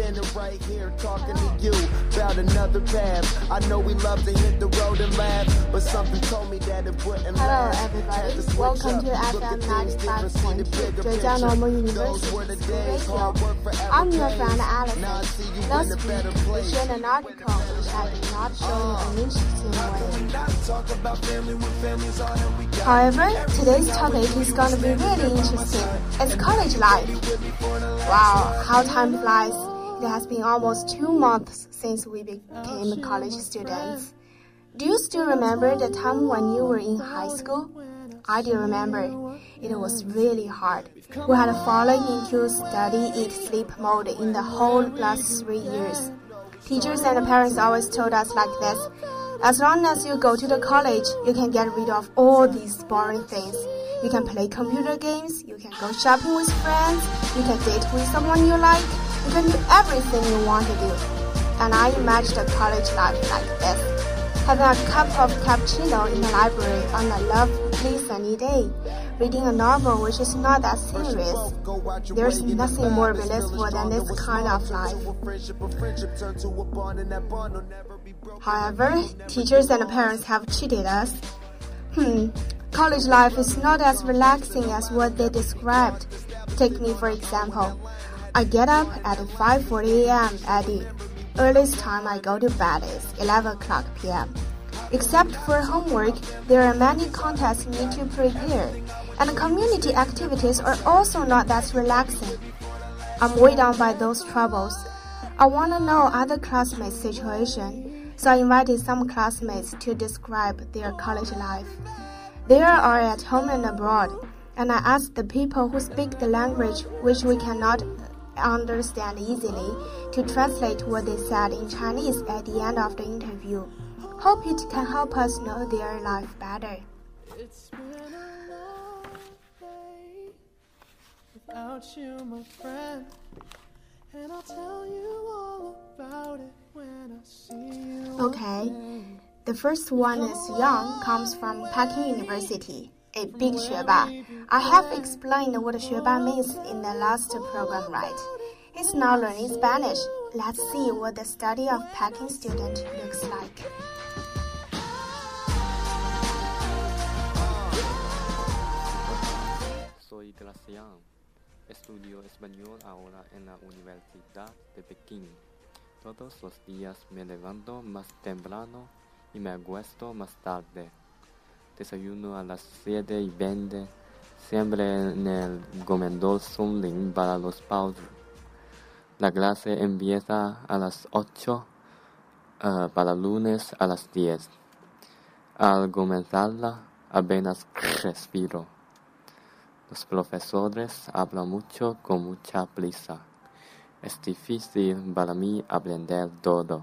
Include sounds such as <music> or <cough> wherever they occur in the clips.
That I'll be standing right here talking to you about another path. I know we love to hit the road and laugh, but something told me that it wouldn't Hello, everybody. To Welcome up, to FM things different, see the 95.2 Zhejiang. Normal Those were the University Radio. hard work forever I'm your friend Now I Allison. see you Last week, we shared an article which I did not show uh, in an interesting way. Talk about family when family's all that we got. However, today's topic is going to be really interesting. It's college life. Wow, how time flies. It has been almost two months since we became college students. Do you still remember the time when you were in high school? I do remember. It was really hard. We had fallen into study, eat, sleep mode in the whole last three years. Teachers and parents always told us like this. As long as you go to the college, you can get rid of all these boring things. You can play computer games, you can go shopping with friends, you can date with someone you like, you can do everything you want to do. And I imagined a college life like this. Having a cup of cappuccino in the library on a lovely sunny day, reading a novel which is not that serious. There's nothing more blissful than this kind of life. However, teachers and parents have cheated us. Hmm, college life is not as relaxing as what they described. Take me for example. I get up at 5:40 a.m. at the earliest time I go to bed is 11 o'clock p.m. Except for homework, there are many contests need to prepare, and community activities are also not that relaxing. I'm weighed down by those troubles. I want to know other classmates' situation, so I invited some classmates to describe their college life. They are at home and abroad, and I asked the people who speak the language which we cannot understand easily to translate what they said in Chinese at the end of the interview. Hope it can help us know their life better. It's been a long day without you, my friend. And I'll tell you all about it when I see you. Okay. The first one is Young comes from Peking University, a big 学霸. I have explained what 学霸 means in the last program, right? He's now learning Spanish. Let's see what the study of Peking student looks like. Soy Gracián. Estudio español ahora en la Universidad de Pekín. Todos los días me levanto más temprano y me acuesto más tarde. Desayuno a las 7 y 20, siempre en el comedor Sunling para los pausas. La clase empieza a las 8 eh, para lunes a las 10. Al comenzarla apenas respiro. Los profesores hablan mucho con mucha prisa. Es difícil para mí aprender todo.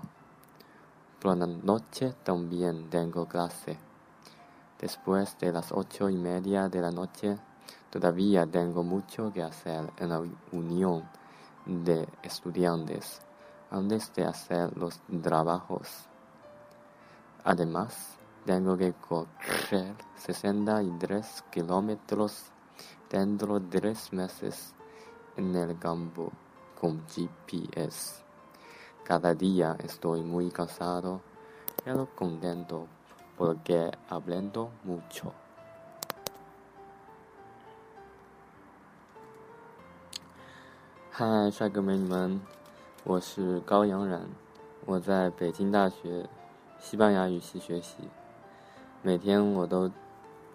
Por la noche también tengo clase. Después de las ocho y media de la noche, todavía tengo mucho que hacer en la unión de estudiantes antes de hacer los trabajos. Además, tengo que correr 63 kilómetros dentro de tres meses en el campo con GPS. Cada día estoy muy cansado, pero contento porque aprendo mucho. 嗨，帅哥美女们，我是高阳然，我在北京大学西班牙语系学习，每天我都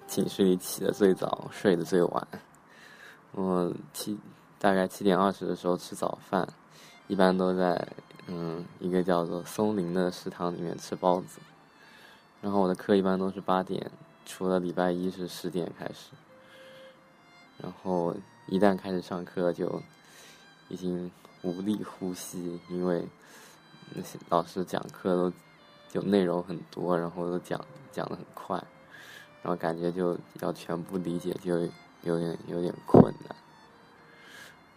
寝室里起得最早，睡得最晚。我七大概七点二十的时候吃早饭，一般都在嗯一个叫做松林的食堂里面吃包子。然后我的课一般都是八点，除了礼拜一是十点开始。然后一旦开始上课，就已经无力呼吸，因为那些老师讲课都就内容很多，然后都讲讲的很快，然后感觉就要全部理解，就有点有点困难。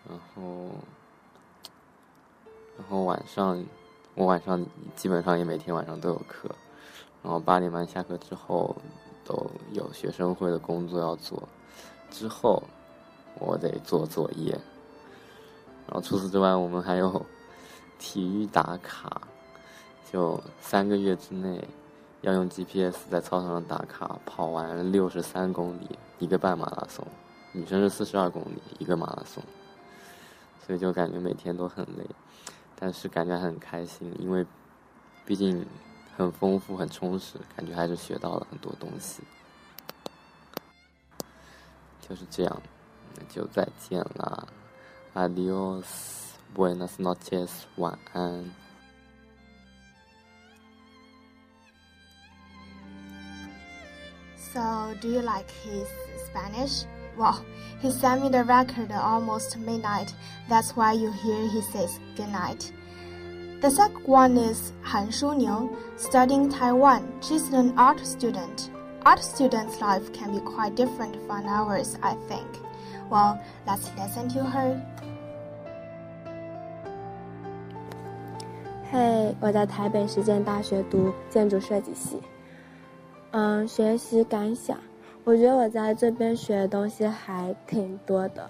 然后，然后晚上我晚上基本上也每天晚上都有课，然后八点半下课之后都有学生会的工作要做，之后我得做作业，然后除此之外我们还有 <laughs> 体育打卡，就三个月之内要用 GPS 在操场上打卡跑完六十三公里一个半马拉松，女生是四十二公里一个马拉松。所以就感觉每天都很累，但是感觉很开心，因为毕竟很丰富、很充实，感觉还是学到了很多东西。就是这样，那就再见啦，Adios，buenas noches，晚安。So, do you like his Spanish? Well, he sent me the record almost midnight. That's why you hear he says goodnight. The second one is Han Shuning, studying Taiwan. She's an art student. Art students' life can be quite different from ours, I think. Well, let's listen to her. Hey,，我在台北实践大学读建筑设计系。嗯，学习感想。我觉得我在这边学的东西还挺多的，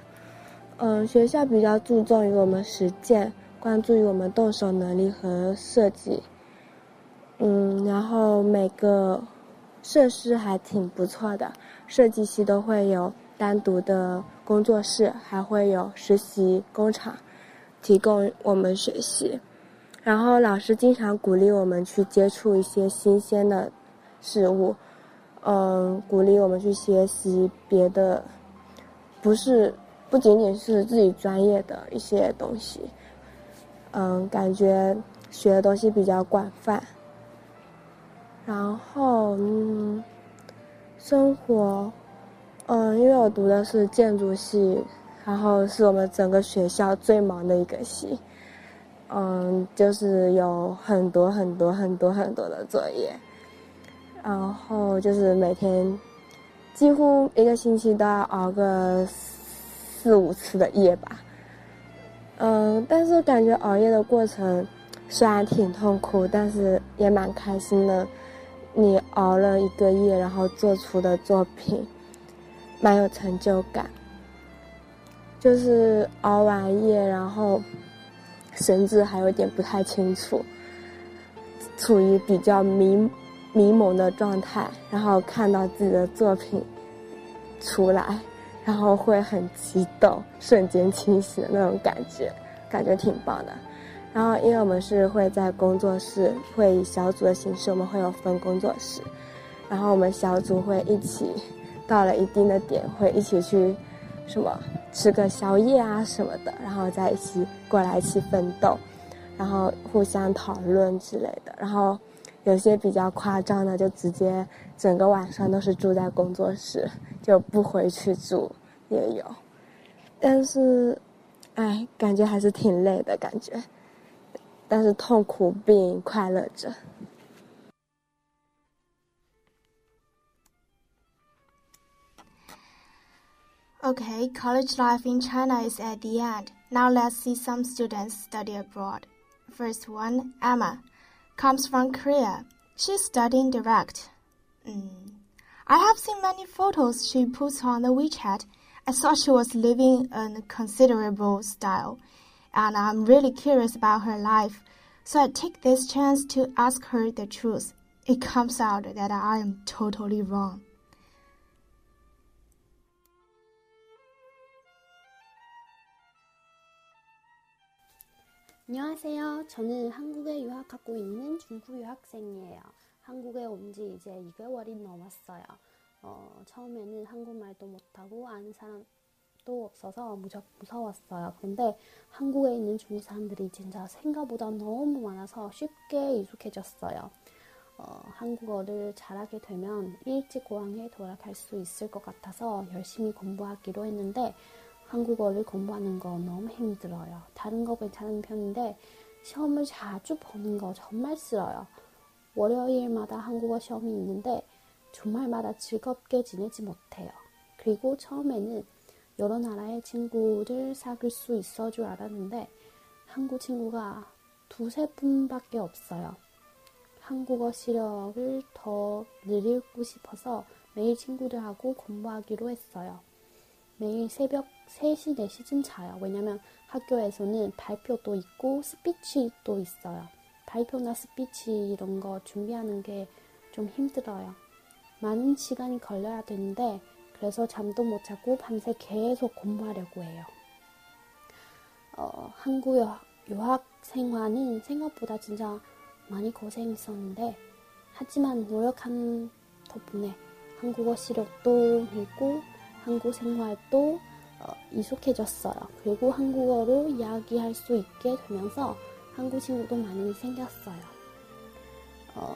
嗯，学校比较注重于我们实践，关注于我们动手能力和设计，嗯，然后每个设施还挺不错的，设计系都会有单独的工作室，还会有实习工厂，提供我们学习，然后老师经常鼓励我们去接触一些新鲜的事物。嗯，鼓励我们去学习别的，不是不仅仅是自己专业的一些东西。嗯，感觉学的东西比较广泛。然后，嗯，生活，嗯，因为我读的是建筑系，然后是我们整个学校最忙的一个系。嗯，就是有很多很多很多很多的作业。然后就是每天，几乎一个星期都要熬个四五次的夜吧。嗯，但是感觉熬夜的过程虽然挺痛苦，但是也蛮开心的。你熬了一个夜，然后做出的作品，蛮有成就感。就是熬完夜，然后神志还有点不太清楚，处于比较迷。迷蒙的状态，然后看到自己的作品出来，然后会很激动，瞬间清醒的那种感觉，感觉挺棒的。然后，因为我们是会在工作室，会以小组的形式，我们会有分工作室，然后我们小组会一起到了一定的点，会一起去什么吃个宵夜啊什么的，然后在一起过来一起奋斗，然后互相讨论之类的，然后。有些比较夸张的，就直接整个晚上都是住在工作室，就不回去住也有。但是，哎，感觉还是挺累的感觉。但是痛苦并快乐着。Okay, college life in China is at the end. Now let's see some students study abroad. First one, Emma. comes from Korea. She's studying direct. Mm. I have seen many photos she puts on the WeChat. I thought she was living a considerable style, and I'm really curious about her life. So I take this chance to ask her the truth. It comes out that I am totally wrong. 안녕하세요. 저는 한국에 유학하고 있는 중국 유학생이에요. 한국에 온 지 이제 2개월이 넘었어요. 어, 처음에는 한국말도 못하고 아는 사람도 없어서 무척 무서웠어요. 근데 한국에 있는 중국 사람들이 진짜 생각보다 너무 많아서 쉽게 익숙해졌어요. 어, 한국어를 잘하게 되면 일찍 고향에 돌아갈 수 있을 것 같아서 열심히 공부하기로 했는데 한국어를 공부하는 거 너무 힘들어요. 다른 거 괜찮은 편인데 시험을 자주 보는 거 정말 싫어요. 월요일마다 한국어 시험이 있는데 주말마다 즐겁게 지내지 못해요. 그리고 처음에는 여러 나라의 친구를 사귈 수 있어 줄 알았는데 한국 친구가 두세 분밖에 없어요. 한국어 실력을 더 늘리고 싶어서 매일 친구들하고 공부하기로 했어요. 매일 새벽 3시, 4시쯤 자요. 왜냐면 학교에서는 발표도 있고 스피치도 있어요. 발표나 스피치 이런 거 준비하는 게 좀 힘들어요. 많은 시간이 걸려야 되는데 그래서 잠도 못 자고 밤새 계속 공부하려고 해요. 어, 한국 유학 생활은 생각보다 진짜 많이 고생했었는데 하지만 노력한 덕분에 한국어 실력도 늘고 한국 생활도 어, 익숙해졌어요. 그리고 한국어로 이야기할 수 있게 되면서 한국 친구도 많이 생겼어요. 어,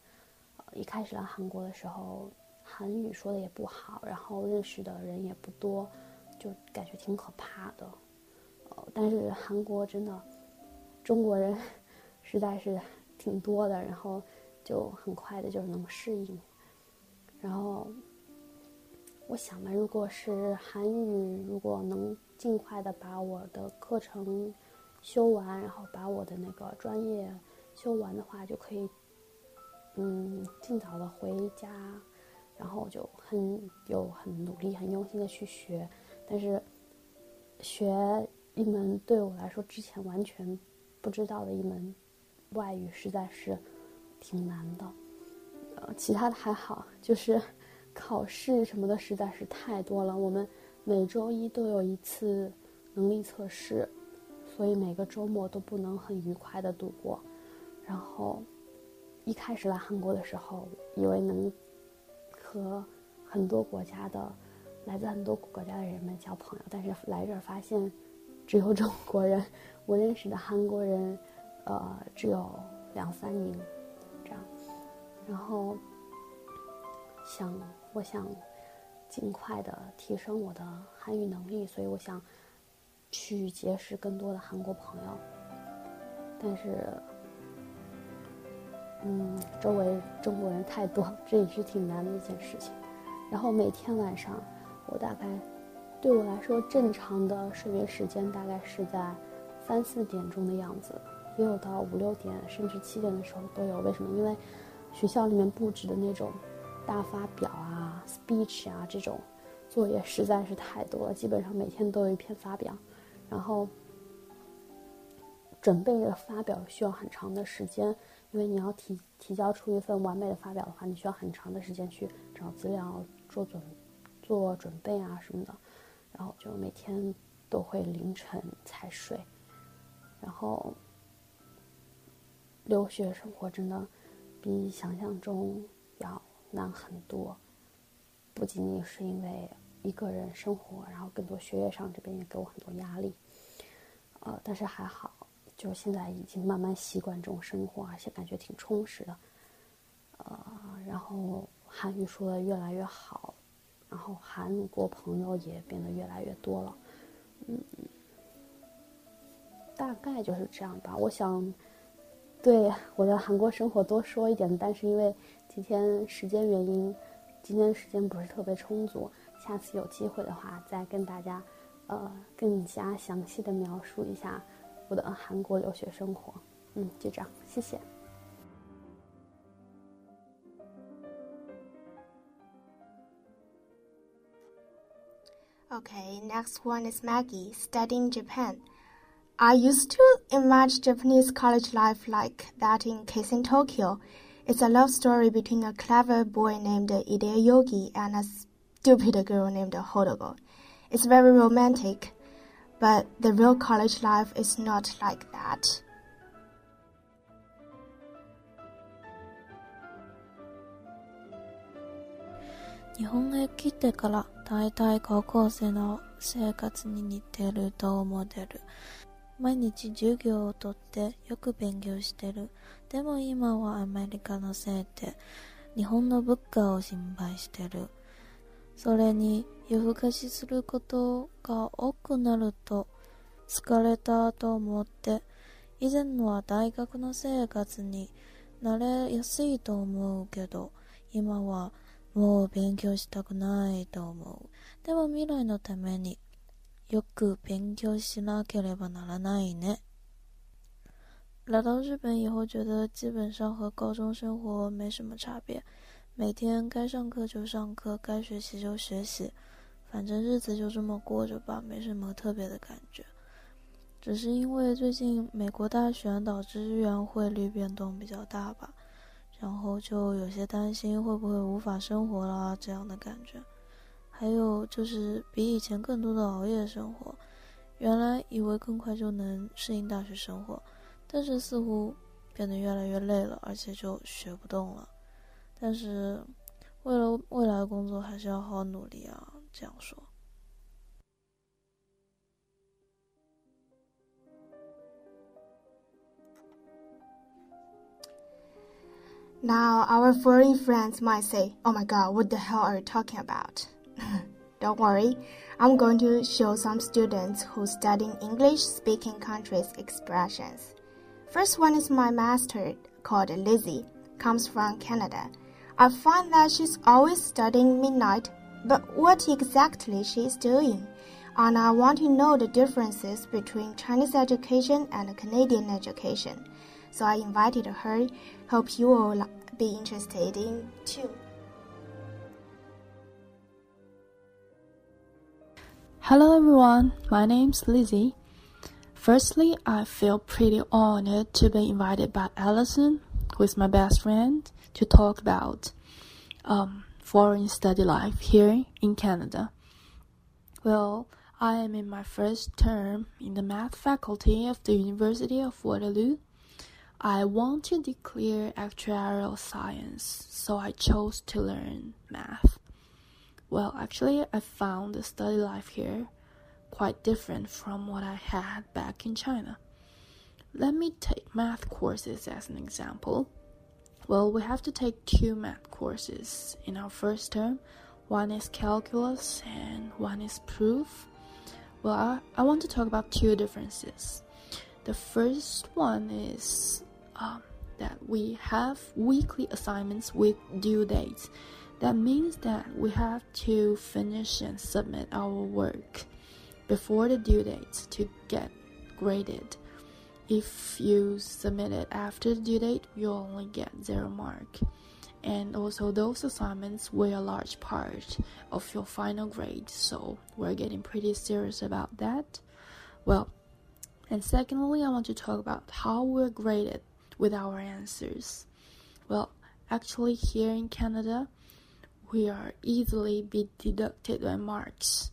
一开始来韩国的时候，韩语说的也不好，然后认识的人也不多，就感觉挺可怕的。呃，但是韩国真的中国人 <laughs> 实在是挺多的，然后就很快的就能适应，然后。我想嘛，如果是韩语，如果能尽快的把我的课程修完，然后把我的那个专业修完的话，就可以，嗯，尽早的回家，然后就很有很努力、很用心的去学。但是，学一门对我来说之前完全不知道的一门外语，实在是挺难的。呃，其他的还好，就是。<laughs> 考试什么的实在是太多了，我们每周一都有一次能力测试，所以每个周末都不能很愉快的度过。然后一开始来韩国的时候，以为能和很多国家的、来自很多国家的人们交朋友，但是来这儿发现只有中国人，我认识的韩国人，呃，只有两三名这样。然后想。我想尽快的提升我的韩语能力，所以我想去结识更多的韩国朋友。但是，嗯，周围中国人太多，<laughs> 这也是挺难的一件事情。然后每天晚上，我大概对我来说正常的睡眠时间大概是在三四点钟的样子，也有到五六点甚至七点的时候都有。为什么？因为学校里面布置的那种。大发表啊，speech 啊，这种作业实在是太多了，基本上每天都有一篇发表，然后准备的发表需要很长的时间，因为你要提提交出一份完美的发表的话，你需要很长的时间去找资料、做准做准备啊什么的，然后就每天都会凌晨才睡，然后留学生活真的比想象中要。难很多，不仅仅是因为一个人生活，然后更多学业上这边也给我很多压力，呃，但是还好，就现在已经慢慢习惯这种生活，而且感觉挺充实的，呃，然后韩语说的越来越好，然后韩国朋友也变得越来越多了，嗯，大概就是这样吧。我想对我的韩国生活多说一点，但是因为。今天时间原因，今天时间不是特别充足。下次有机会的话，再跟大家，呃，更加详细的描述一下我的韩国留学生活。嗯，就这样，谢谢。Okay, next one is Maggie studying Japan. I used to imagine Japanese college life like that in case in Tokyo. It's a love story between a clever boy named Yogi and a stupid girl named Hodogo. It's very romantic. But the real college life is not like that. 日本へ来てから大体高校生の生活に似てると思ってる。毎日授業をとってよく勉強してる。でも今はアメリカのせいで日本の物価を心配してる。それに夜更かしすることが多くなると疲れたと思って以前のは大学の生活に慣れやすいと思うけど今はもう勉強したくないと思う。でも未来のためによく勉强しなければならないね。来到日本以后，觉得基本上和高中生活没什么差别，每天该上课就上课，该学习就学习，反正日子就这么过着吧，没什么特别的感觉。只是因为最近美国大选导致日元汇率变动比较大吧，然后就有些担心会不会无法生活啦这样的感觉。还有就是比以前更多的熬夜生活，原来以为更快就能适应大学生活，但是似乎变得越来越累了，而且就学不动了。但是为了未来的工作，还是要好好努力啊！这样说。Now, our foreign friends might say, Oh my god, what the hell are you talking about? <laughs> Don't worry, I'm going to show some students who studying English speaking countries expressions. First one is my master called Lizzie, comes from Canada. I find that she's always studying midnight, but what exactly she is doing? And I want to know the differences between Chinese education and Canadian education. So I invited her. Hope you will be interested in too. Hello everyone, my name's Lizzie. Firstly, I feel pretty honored to be invited by Allison, who is my best friend, to talk about um, foreign study life here in Canada. Well, I am in my first term in the math faculty of the University of Waterloo. I want to declare actuarial science, so I chose to learn math. Well, actually, I found the study life here quite different from what I had back in China. Let me take math courses as an example. Well, we have to take two math courses in our first term. One is calculus and one is proof. Well, I, I want to talk about two differences. The first one is um, that we have weekly assignments with due dates. That means that we have to finish and submit our work before the due date to get graded. If you submit it after the due date, you only get zero mark. And also, those assignments weigh a large part of your final grade, so we're getting pretty serious about that. Well, and secondly, I want to talk about how we're graded with our answers. Well, actually, here in Canada, we are easily be deducted by marks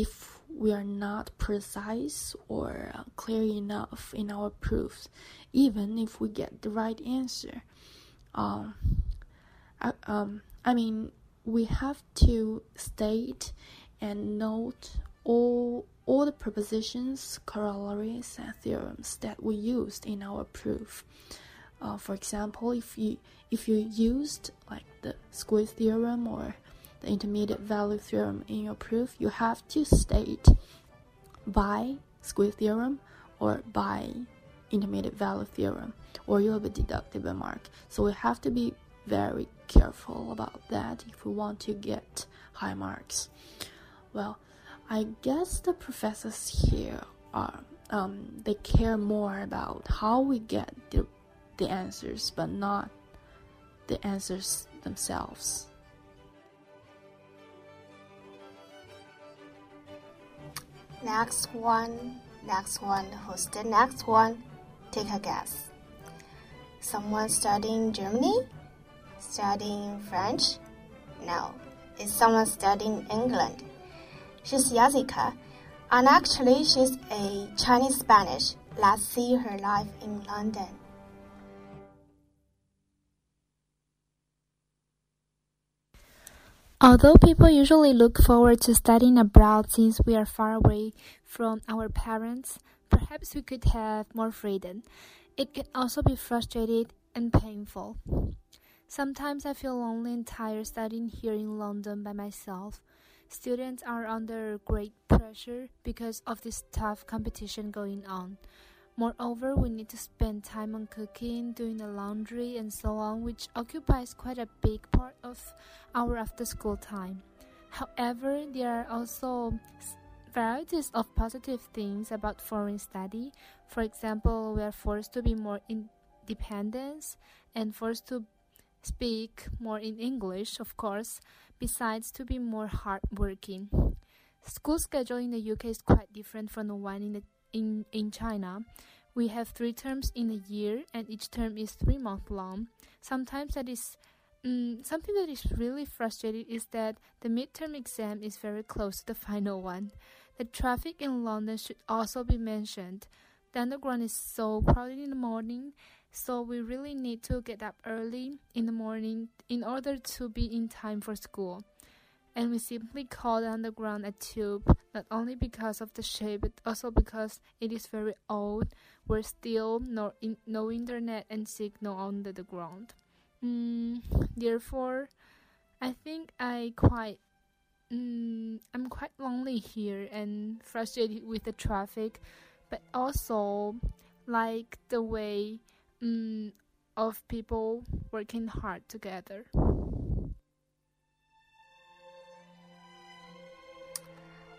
if we are not precise or clear enough in our proofs, even if we get the right answer. Um, I, um, I mean, we have to state and note all all the propositions, corollaries, and theorems that we used in our proof. Uh, for example, if you if you used like the squeeze theorem or the intermediate value theorem in your proof, you have to state by squeeze theorem or by intermediate value theorem, or you have be deducted by mark. So we have to be very careful about that if we want to get high marks. Well, I guess the professors here are um, they care more about how we get the the answers, but not the answers themselves. Next one, next one, who's the next one? Take a guess. Someone studying Germany? Studying French? No, it's someone studying England. She's Yazika. And actually, she's a Chinese Spanish. Let's see her life in London. Although people usually look forward to studying abroad since we are far away from our parents, perhaps we could have more freedom. It can also be frustrating and painful. Sometimes I feel lonely and tired studying here in London by myself. Students are under great pressure because of this tough competition going on. Moreover, we need to spend time on cooking, doing the laundry, and so on, which occupies quite a big part of our after school time. However, there are also varieties of positive things about foreign study. For example, we are forced to be more independent and forced to speak more in English, of course, besides to be more hardworking. School schedule in the UK is quite different from the one in the in, in China, we have three terms in a year, and each term is three months long. Sometimes that is um, something that is really frustrating is that the midterm exam is very close to the final one. The traffic in London should also be mentioned. The underground is so crowded in the morning, so we really need to get up early in the morning in order to be in time for school and we simply call the underground a tube, not only because of the shape, but also because it is very old, where still no, in, no internet and signal under the ground. Mm, therefore, I think I quite mm, I'm quite lonely here and frustrated with the traffic, but also like the way mm, of people working hard together.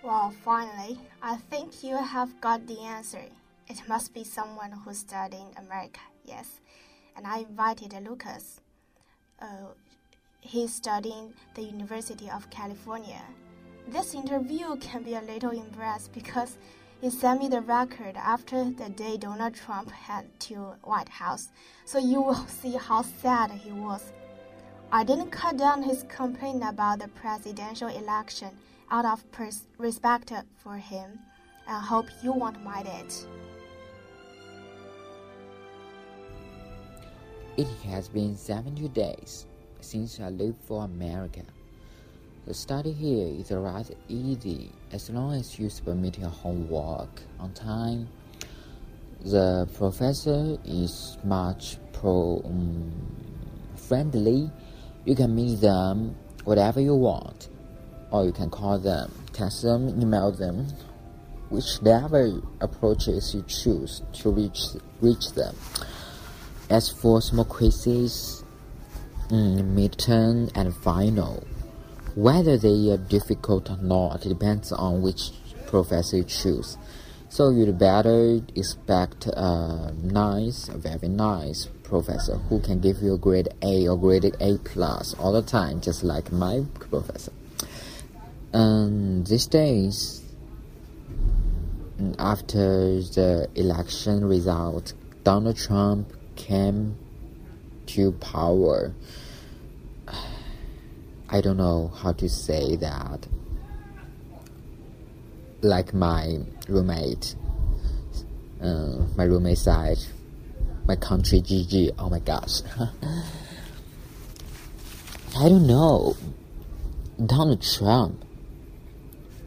Well, finally, I think you have got the answer. It must be someone who studied in America, yes. And I invited Lucas. Uh, he's studying the University of California. This interview can be a little embarrassed because he sent me the record after the day Donald Trump had to White House, so you will <laughs> see how sad he was. I didn't cut down his complaint about the presidential election out of respect for him. I hope you won't mind it. It has been 70 days since I left for America. The study here is rather easy as long as you submit your homework on time. The professor is much pro um, friendly. You can meet them whatever you want or you can call them, text them, email them, whichever approaches you choose to reach reach them. As for small quizzes, mm, midterm and final, whether they are difficult or not depends on which professor you choose. So you'd better expect a nice, a very nice professor who can give you a grade A or grade A plus all the time, just like my professor. And these days, after the election result, Donald Trump came to power. <sighs> I don't know how to say that. Like my roommate, uh, my roommate said, my country GG. Oh my gosh. <laughs> I don't know. Donald Trump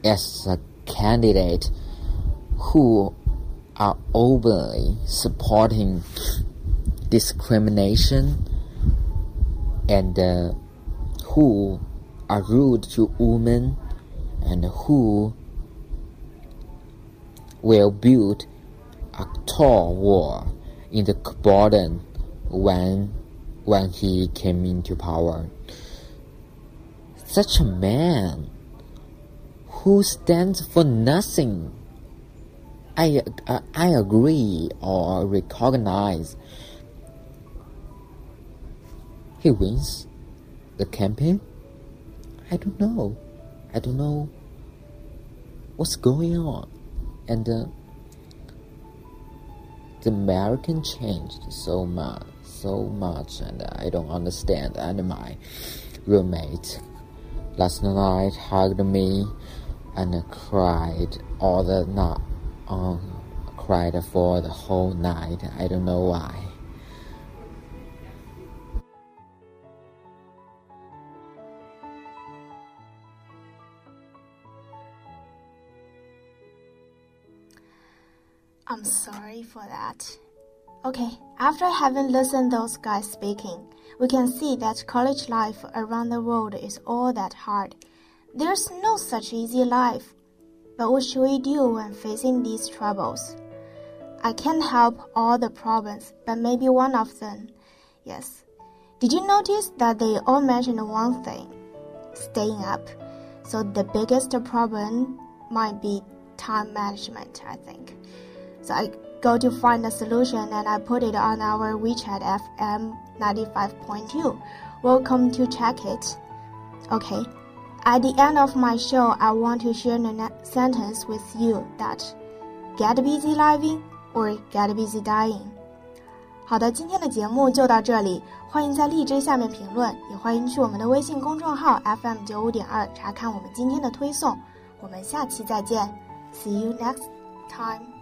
as a candidate who are openly supporting discrimination and uh, who are rude to women and who will build a tall wall in the border when when he came into power. Such a man who stands for nothing. I, uh, I agree or recognize. He wins the campaign. I don't know. I don't know what's going on. And uh, the American changed so much, so much, and I don't understand. And my roommate last night hugged me and cried all the night, um, cried for the whole night. I don't know why. I'm sorry for that. Okay, after having listened those guys speaking, we can see that college life around the world is all that hard. There's no such easy life. But what should we do when facing these troubles? I can't help all the problems, but maybe one of them. Yes. Did you notice that they all mentioned one thing? Staying up. So the biggest problem might be time management, I think. So I go to find a solution and I put it on our WeChat FM 95.2. Welcome to check it. Okay. At the end of my show, I want to share a sentence with you that get busy living or get busy dying. 好的，今天的节目就到这里，欢迎在荔枝下面评论，也欢迎去我们的微信公众号 FM 九五点二查看我们今天的推送。我们下期再见，See you next time.